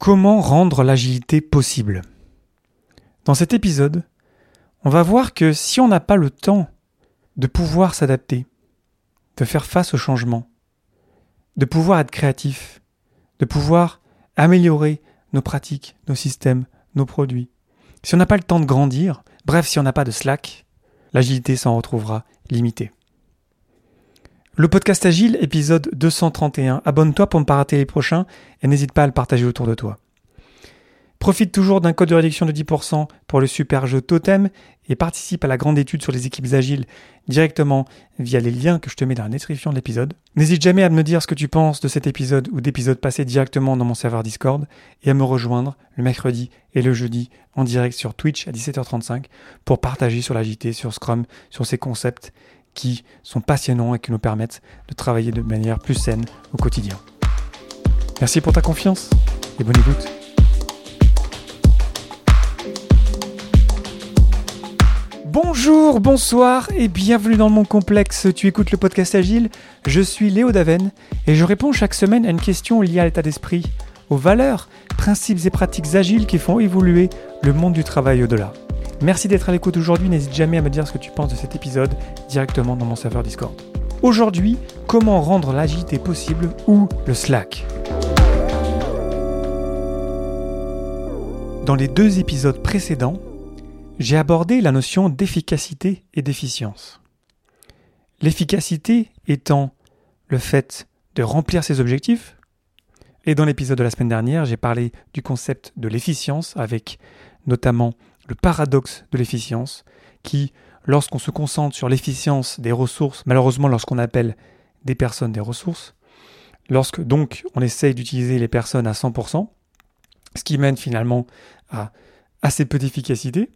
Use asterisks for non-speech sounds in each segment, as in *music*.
Comment rendre l'agilité possible? Dans cet épisode, on va voir que si on n'a pas le temps de pouvoir s'adapter, de faire face au changement, de pouvoir être créatif, de pouvoir améliorer nos pratiques, nos systèmes, nos produits, si on n'a pas le temps de grandir, bref, si on n'a pas de slack, l'agilité s'en retrouvera limitée. Le podcast Agile, épisode 231. Abonne-toi pour ne pas rater les prochains et n'hésite pas à le partager autour de toi. Profite toujours d'un code de réduction de 10% pour le super jeu Totem et participe à la grande étude sur les équipes agiles directement via les liens que je te mets dans la description de l'épisode. N'hésite jamais à me dire ce que tu penses de cet épisode ou d'épisodes passés directement dans mon serveur Discord et à me rejoindre le mercredi et le jeudi en direct sur Twitch à 17h35 pour partager sur l'agilité, sur Scrum, sur ces concepts qui sont passionnants et qui nous permettent de travailler de manière plus saine au quotidien. Merci pour ta confiance et bonne écoute. Bonjour, bonsoir et bienvenue dans mon complexe. Tu écoutes le podcast Agile. Je suis Léo Daven et je réponds chaque semaine à une question liée à l'état d'esprit, aux valeurs, principes et pratiques agiles qui font évoluer le monde du travail au-delà. Merci d'être à l'écoute aujourd'hui, n'hésite jamais à me dire ce que tu penses de cet épisode directement dans mon serveur Discord. Aujourd'hui, comment rendre l'agilité possible ou le Slack? Dans les deux épisodes précédents, j'ai abordé la notion d'efficacité et d'efficience. L'efficacité étant le fait de remplir ses objectifs, et dans l'épisode de la semaine dernière, j'ai parlé du concept de l'efficience avec notamment le paradoxe de l'efficience, qui, lorsqu'on se concentre sur l'efficience des ressources, malheureusement lorsqu'on appelle des personnes des ressources, lorsque donc on essaye d'utiliser les personnes à 100%, ce qui mène finalement à assez peu d'efficacité,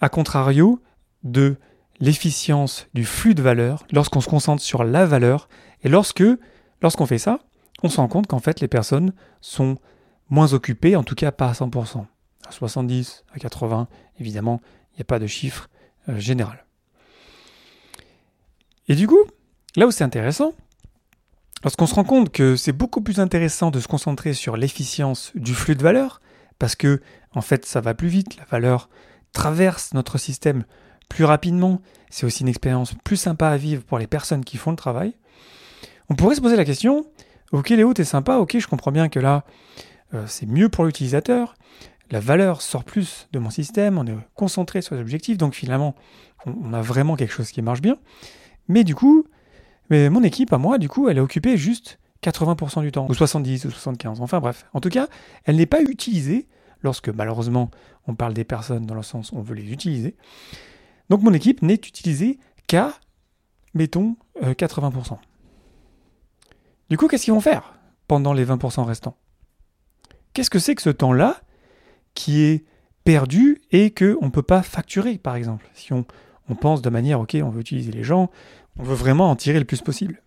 à contrario de l'efficience du flux de valeur, lorsqu'on se concentre sur la valeur, et lorsque, lorsqu'on fait ça, on se rend compte qu'en fait les personnes sont moins occupées, en tout cas pas à 100% à 70, à 80, évidemment, il n'y a pas de chiffre euh, général. Et du coup, là où c'est intéressant, lorsqu'on se rend compte que c'est beaucoup plus intéressant de se concentrer sur l'efficience du flux de valeur, parce que en fait ça va plus vite, la valeur traverse notre système plus rapidement, c'est aussi une expérience plus sympa à vivre pour les personnes qui font le travail, on pourrait se poser la question, ok Léo, t'es sympa, ok, je comprends bien que là, euh, c'est mieux pour l'utilisateur, la valeur sort plus de mon système, on est concentré sur les objectifs, donc finalement, on, a vraiment quelque chose qui marche bien. Mais du coup, mais mon équipe, à moi, du coup, elle est occupée juste 80% du temps, ou 70, ou 75, enfin bref. En tout cas, elle n'est pas utilisée lorsque malheureusement on parle des personnes dans le sens où on veut les utiliser. Donc mon équipe n'est utilisée qu'à, mettons, 80%. Euh, du coup, qu'est-ce qu'ils vont faire pendant les 20% restants? Qu'est-ce que c'est que ce temps-là? Qui est perdu et qu'on ne peut pas facturer, par exemple. Si on, pense de manière, ok, on veut utiliser les gens, on veut vraiment en tirer le plus possible.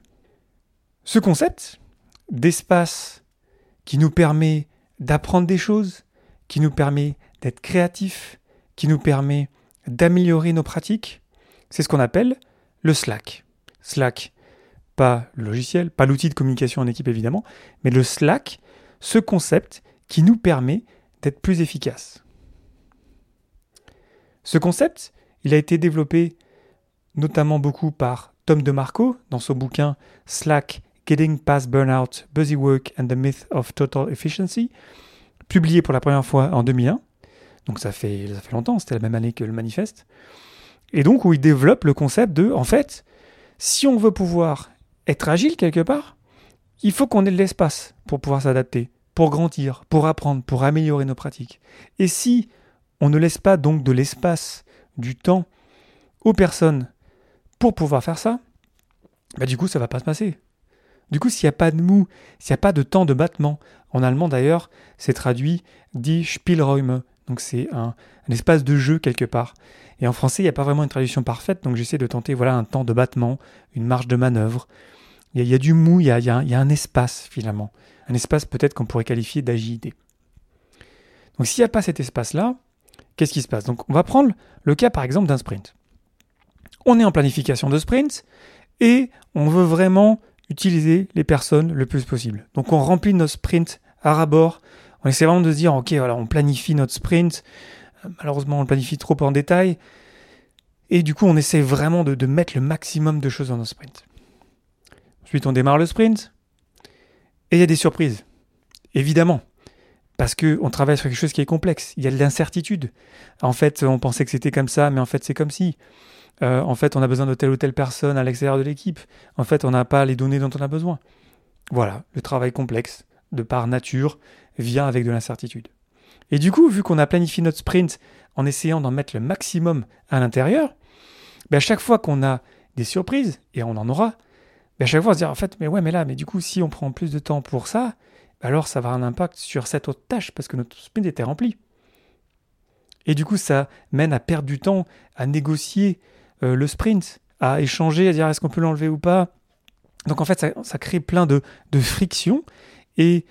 Ce concept d'espace qui nous permet d'apprendre des choses, qui nous permet d'être créatif, qui nous permet d'améliorer nos pratiques, c'est ce qu'on appelle le Slack. Slack, pas le logiciel, pas l'outil de communication en équipe évidemment, mais le Slack, ce concept qui nous permet d'être plus efficace. Ce concept, il a été développé notamment beaucoup par Tom DeMarco dans son bouquin Slack, Getting Past Burnout, Busy Work and the Myth of Total Efficiency, publié pour la première fois en 2001. Donc ça fait, ça fait longtemps, c'était la même année que le manifeste. Et donc où il développe le concept de, en fait, si on veut pouvoir être agile quelque part, il faut qu'on ait de l'espace pour pouvoir s'adapter pour grandir, pour apprendre, pour améliorer nos pratiques. Et si on ne laisse pas donc de l'espace, du temps aux personnes pour pouvoir faire ça, bah du coup ça va pas se passer. Du coup, s'il n'y a pas de mou, s'il n'y a pas de temps de battement, en allemand d'ailleurs, c'est traduit die Spielräume, donc c'est un, espace de jeu quelque part. Et en français, il n'y a pas vraiment une traduction parfaite, donc j'essaie de tenter voilà un temps de battement, une marge de manœuvre. Il y a, du mou, il y a, un espace finalement un espace peut-être qu'on pourrait qualifier d'agilité. Donc s'il n'y a pas cet espace-là, qu'est-ce qui se passe? Donc on va prendre le cas par exemple d'un sprint. On est en planification de sprint et on veut vraiment utiliser les personnes le plus possible. Donc on remplit nos sprints à rabord, On essaie vraiment de se dire, ok, voilà, on planifie notre sprint. Malheureusement, on le planifie trop en détail. Et du coup, on essaie vraiment de, de mettre le maximum de choses dans nos sprints. Ensuite, on démarre le sprint. Et il y a des surprises. Évidemment. Parce qu'on travaille sur quelque chose qui est complexe. Il y a de l'incertitude. En fait, on pensait que c'était comme ça, mais en fait, c'est comme si. Euh, en fait, on a besoin de telle ou telle personne à l'extérieur de l'équipe. En fait, on n'a pas les données dont on a besoin. Voilà, le travail complexe, de par nature, vient avec de l'incertitude. Et du coup, vu qu'on a planifié notre sprint en essayant d'en mettre le maximum à l'intérieur, ben à chaque fois qu'on a des surprises, et on en aura, ben à chaque fois on se dit en fait, mais ouais, mais là, mais du coup, si on prend plus de temps pour ça, alors ça va avoir un impact sur cette autre tâche parce que notre sprint était rempli. Et du coup, ça mène à perdre du temps, à négocier euh, le sprint, à échanger, à dire est-ce qu'on peut l'enlever ou pas. Donc en fait, ça, crée plein de, de frictions. Et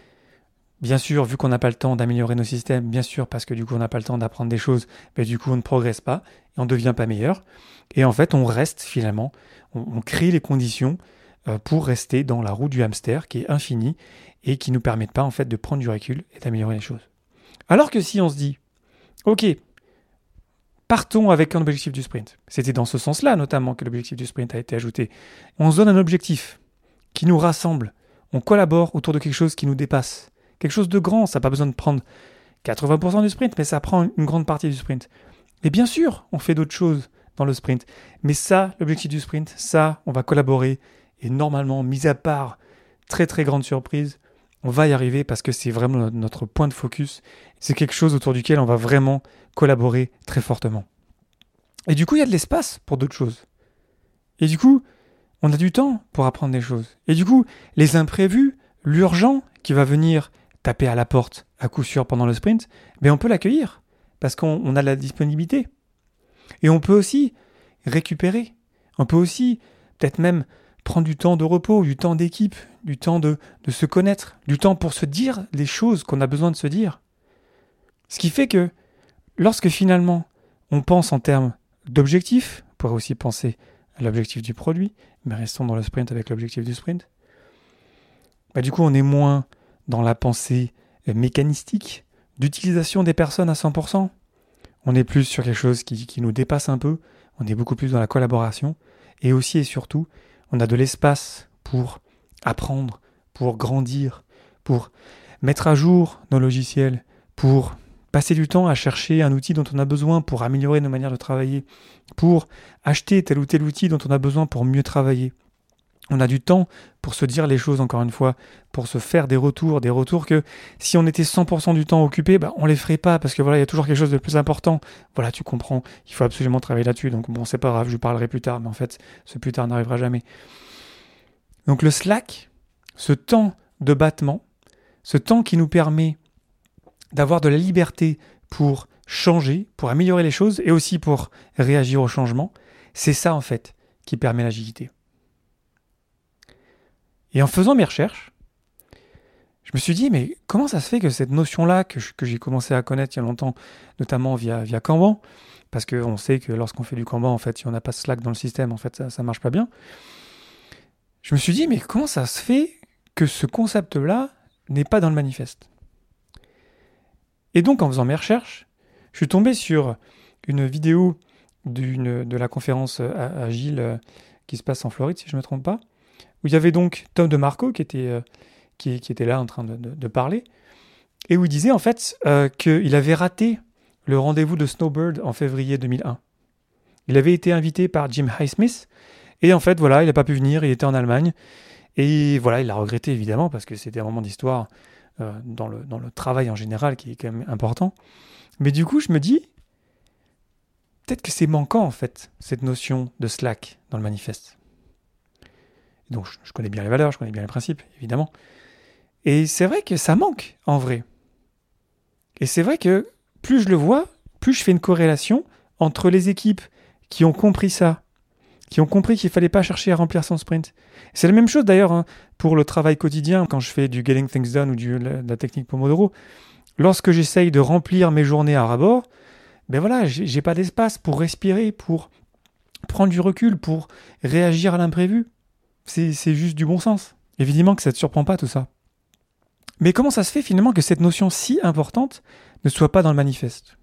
bien sûr, vu qu'on n'a pas le temps d'améliorer nos systèmes, bien sûr, parce que du coup, on n'a pas le temps d'apprendre des choses, ben, du coup, on ne progresse pas et on ne devient pas meilleur. Et en fait, on reste finalement, on, crée les conditions pour rester dans la roue du hamster qui est infinie et qui ne nous permettent pas en fait de prendre du recul et d'améliorer les choses. Alors que si on se dit, ok, partons avec un objectif du sprint. C'était dans ce sens-là notamment que l'objectif du sprint a été ajouté. On se donne un objectif qui nous rassemble. On collabore autour de quelque chose qui nous dépasse. Quelque chose de grand, ça n'a pas besoin de prendre 80% du sprint, mais ça prend une grande partie du sprint. Et bien sûr, on fait d'autres choses dans le sprint. Mais ça, l'objectif du sprint, ça, on va collaborer. Et normalement, mis à part très très grande surprise, on va y arriver parce que c'est vraiment notre point de focus. C'est quelque chose autour duquel on va vraiment collaborer très fortement. Et du coup, il y a de l'espace pour d'autres choses. Et du coup, on a du temps pour apprendre des choses. Et du coup, les imprévus, l'urgent qui va venir taper à la porte à coup sûr pendant le sprint, ben on peut l'accueillir parce qu'on a la disponibilité. Et on peut aussi récupérer. On peut aussi peut-être même prendre du temps de repos, du temps d'équipe, du temps de, se connaître, du temps pour se dire les choses qu'on a besoin de se dire. Ce qui fait que lorsque finalement on pense en termes d'objectifs, on pourrait aussi penser à l'objectif du produit, mais restons dans le sprint avec l'objectif du sprint, bah du coup on est moins dans la pensée mécanistique d'utilisation des personnes à 100%. On est plus sur quelque chose qui, qui nous dépasse un peu, on est beaucoup plus dans la collaboration, et aussi et surtout on a de l'espace pour apprendre, pour grandir, pour mettre à jour nos logiciels, pour passer du temps à chercher un outil dont on a besoin pour améliorer nos manières de travailler, pour acheter tel ou tel outil dont on a besoin pour mieux travailler. On a du temps pour se dire les choses encore une fois, pour se faire des retours, des retours que si on était 100% du temps occupé, bah, on les ferait pas parce que voilà, il y a toujours quelque chose de plus important. Voilà, tu comprends, il faut absolument travailler là-dessus. Donc bon, c'est pas grave, je lui parlerai plus tard, mais en fait, ce plus tard n'arrivera jamais. Donc le slack, ce temps de battement, ce temps qui nous permet d'avoir de la liberté pour changer, pour améliorer les choses et aussi pour réagir au changement, c'est ça en fait qui permet l'agilité. Et en faisant mes recherches, je me suis dit, mais comment ça se fait que cette notion-là, que, j'ai commencé à connaître il y a longtemps, notamment via, via Kanban, parce qu'on sait que lorsqu'on fait du Kanban, en fait, si on n'a pas Slack dans le système, en fait, ça ne marche pas bien. Je me suis dit, mais comment ça se fait que ce concept-là n'est pas dans le manifeste? Et donc, en faisant mes recherches, je suis tombé sur une vidéo de la conférence Agile euh, qui se passe en Floride, si je ne me trompe pas, où il y avait donc Tom DeMarco qui était, euh, qui, était là en train de, parler, et où il disait en fait euh, qu'il avait raté le rendez-vous de Snowbird en février 2001. Il avait été invité par Jim Highsmith, et en fait, voilà, il n'a pas pu venir, il était en Allemagne, et voilà, il l'a regretté évidemment, parce que c'était un moment d'histoire euh, dans, le, dans le travail en général qui est quand même important. Mais du coup, je me dis, peut-être que c'est manquant en fait, cette notion de Slack dans le manifeste. Donc je, connais bien les valeurs, je connais bien les principes, évidemment. Et c'est vrai que ça manque, en vrai. Et c'est vrai que plus je le vois, plus je fais une corrélation entre les équipes qui ont compris ça, qui ont compris qu'il ne fallait pas chercher à remplir son sprint. C'est la même chose d'ailleurs hein, pour le travail quotidien, quand je fais du Getting Things Done ou de la technique Pomodoro. Lorsque j'essaye de remplir mes journées à rabord, ben voilà, j'ai pas d'espace pour respirer, pour prendre du recul, pour réagir à l'imprévu. C'est juste du bon sens. Évidemment que ça ne te surprend pas tout ça. Mais comment ça se fait finalement que cette notion si importante ne soit pas dans le manifeste?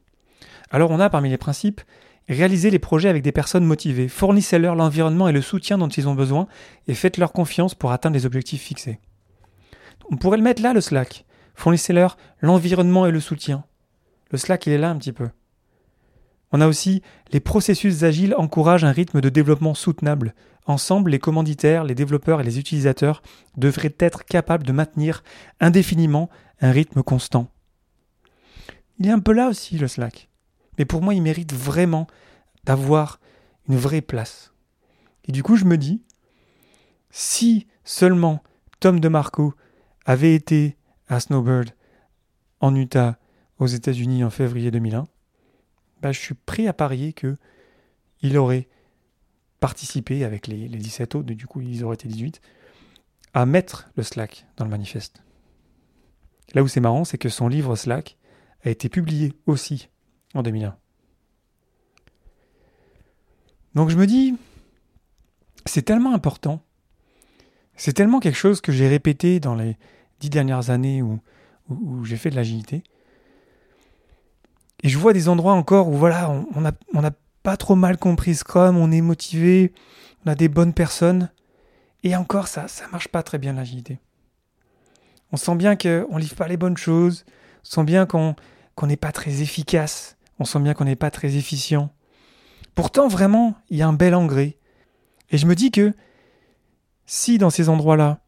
Alors on a parmi les principes réaliser les projets avec des personnes motivées, fournissez-leur l'environnement et le soutien dont ils ont besoin et faites-leur confiance pour atteindre les objectifs fixés. On pourrait le mettre là, le Slack. Fournissez-leur l'environnement et le soutien. Le Slack, il est là un petit peu. On a aussi les processus agiles encouragent un rythme de développement soutenable. Ensemble, les commanditaires, les développeurs et les utilisateurs devraient être capables de maintenir indéfiniment un rythme constant. Il est un peu là aussi, le Slack. Mais pour moi, il mérite vraiment d'avoir une vraie place. Et du coup, je me dis, si seulement Tom DeMarco avait été à Snowbird en Utah aux États-Unis en février 2001, bah, je suis prêt à parier que il aurait participé avec les, les 17 autres, du coup ils auraient été 18, à mettre le Slack dans le manifeste. Là où c'est marrant, c'est que son livre Slack a été publié aussi en 2001. Donc je me dis, c'est tellement important, c'est tellement quelque chose que j'ai répété dans les dix dernières années où, où, j'ai fait de l'agilité. Et je vois des endroits encore où voilà, on n'a on pas trop mal compris Scrum, on est motivé, on a des bonnes personnes, et encore ça, ça marche pas très bien l'agilité. On sent bien qu'on livre pas les bonnes choses, on sent bien qu'on n'est pas très efficace, on sent bien qu'on n'est pas très efficient. Pourtant, vraiment, il y a un bel engrais. Et je me dis que si dans ces endroits-là,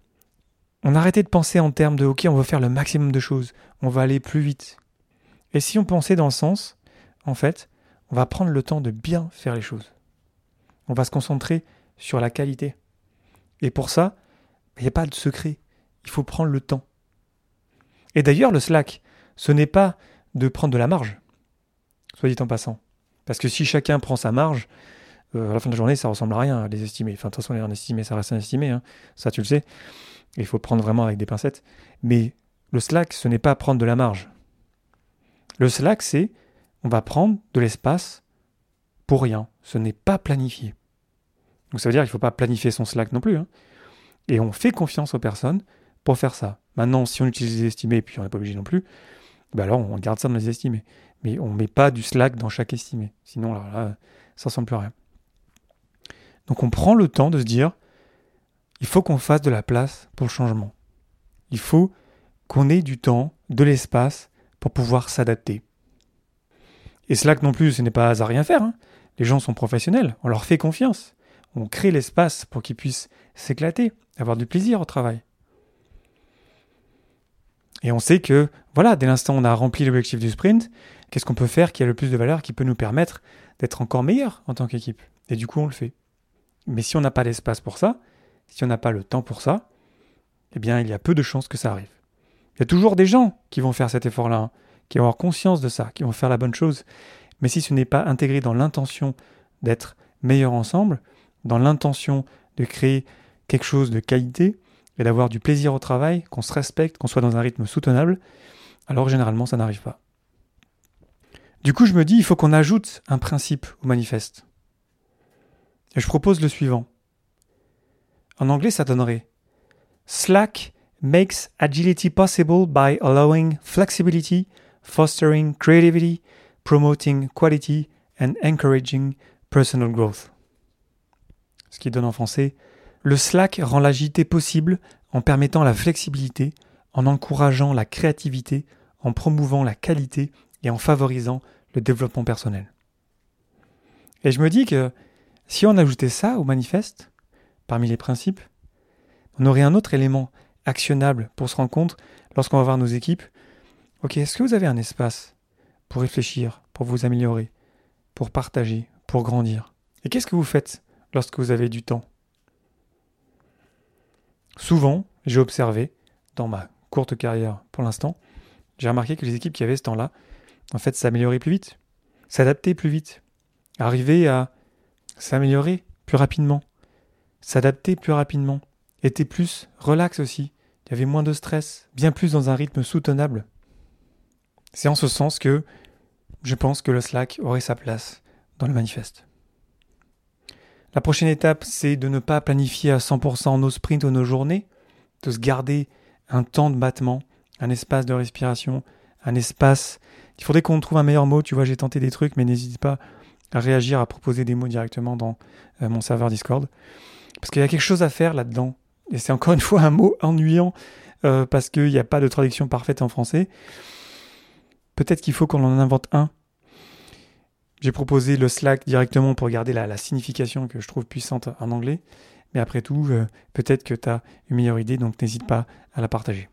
on arrêtait de penser en termes de OK, on va faire le maximum de choses, on va aller plus vite. Et si on pensait dans le sens, en fait, on va prendre le temps de bien faire les choses. On va se concentrer sur la qualité. Et pour ça, il n'y a pas de secret. Il faut prendre le temps. Et d'ailleurs, le Slack, ce n'est pas de prendre de la marge, soit dit en passant. Parce que si chacun prend sa marge, euh, à la fin de la journée, ça ressemble à rien, les estimer. Enfin, de toute façon, les estimés, ça reste un estimé, hein. ça tu le sais. Il faut prendre vraiment avec des pincettes. Mais le Slack, ce n'est pas prendre de la marge. Le Slack, c'est on va prendre de l'espace pour rien. Ce n'est pas planifié. Donc ça veut dire qu'il ne faut pas planifier son Slack non plus. Hein. Et on fait confiance aux personnes pour faire ça. Maintenant, si on utilise les estimés, puis on n'est pas obligé non plus, ben alors on garde ça dans les estimés. Mais on ne met pas du Slack dans chaque estimé. Sinon, ça ne ressemble plus à rien. Donc on prend le temps de se dire, il faut qu'on fasse de la place pour le changement. Il faut qu'on ait du temps, de l'espace pour pouvoir s'adapter. Et Slack non plus, ce n'est pas à rien faire. Hein. Les gens sont professionnels, on leur fait confiance. On crée l'espace pour qu'ils puissent s'éclater, avoir du plaisir au travail. Et on sait que, voilà, dès l'instant on a rempli l'objectif du sprint, qu'est-ce qu'on peut faire qui a le plus de valeur, qui peut nous permettre d'être encore meilleur en tant qu'équipe? Et du coup, on le fait. Mais si on n'a pas l'espace pour ça, si on n'a pas le temps pour ça, eh bien, il y a peu de chances que ça arrive. Il y a toujours des gens qui vont faire cet effort-là, hein, qui vont avoir conscience de ça, qui vont faire la bonne chose. Mais si ce n'est pas intégré dans l'intention d'être meilleur ensemble, dans l'intention de créer quelque chose de qualité et d'avoir du plaisir au travail, qu'on se respecte, qu'on soit dans un rythme soutenable, alors généralement ça n'arrive pas. Du coup, je me dis, il faut qu'on ajoute un principe au manifeste. Et je propose le suivant. En anglais, ça donnerait Slack makes agility possible by allowing flexibility, fostering creativity, promoting quality and encouraging personal growth. Ce qui donne en français Le Slack rend l'agilité possible en permettant la flexibilité, en encourageant la créativité, en promouvant la qualité et en favorisant le développement personnel. Et je me dis que si on ajoutait ça au manifeste, parmi les principes, on aurait un autre élément actionnable pour se rendre compte lorsqu'on va voir nos équipes. Ok, est-ce que vous avez un espace pour réfléchir, pour vous améliorer, pour partager, pour grandir? Et qu'est-ce que vous faites lorsque vous avez du temps? Souvent, j'ai observé, dans ma courte carrière pour l'instant, j'ai remarqué que les équipes qui avaient ce temps-là, en fait, s'amélioraient plus vite, s'adaptaient plus vite, arrivaient à s'améliorer plus rapidement, s'adapter plus rapidement, était plus relax aussi, il y avait moins de stress, bien plus dans un rythme soutenable. C'est en ce sens que je pense que le Slack aurait sa place dans le manifeste. La prochaine étape, c'est de ne pas planifier à 100% nos sprints ou nos journées, de se garder un temps de battement, un espace de respiration, un espace. Il faudrait qu'on trouve un meilleur mot. Tu vois, j'ai tenté des trucs, mais n'hésite pas à réagir, à proposer des mots directement dans euh, mon serveur Discord. Parce qu'il y a quelque chose à faire là-dedans. Et c'est encore une *laughs* fois un mot ennuyant euh, parce qu'il n'y a pas de traduction parfaite en français. Peut-être qu'il faut qu'on en invente un. J'ai proposé le Slack directement pour garder la, signification que je trouve puissante en anglais. Mais après tout, euh, peut-être que tu as une meilleure idée, donc n'hésite pas à la partager.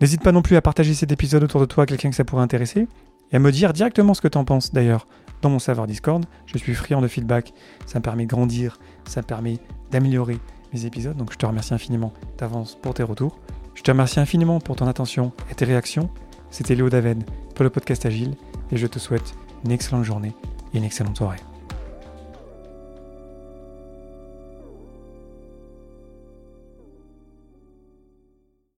N'hésite pas non plus à partager cet épisode autour de toi à quelqu'un que ça pourrait intéresser et à me dire directement ce que tu en penses d'ailleurs dans mon serveur Discord. Je suis friand de feedback, ça me permet de grandir, ça me permet d'améliorer mes épisodes, donc je te remercie infiniment d'avance pour tes retours. Je te remercie infiniment pour ton attention et tes réactions. C'était Léo David pour le podcast Agile et je te souhaite une excellente journée et une excellente soirée.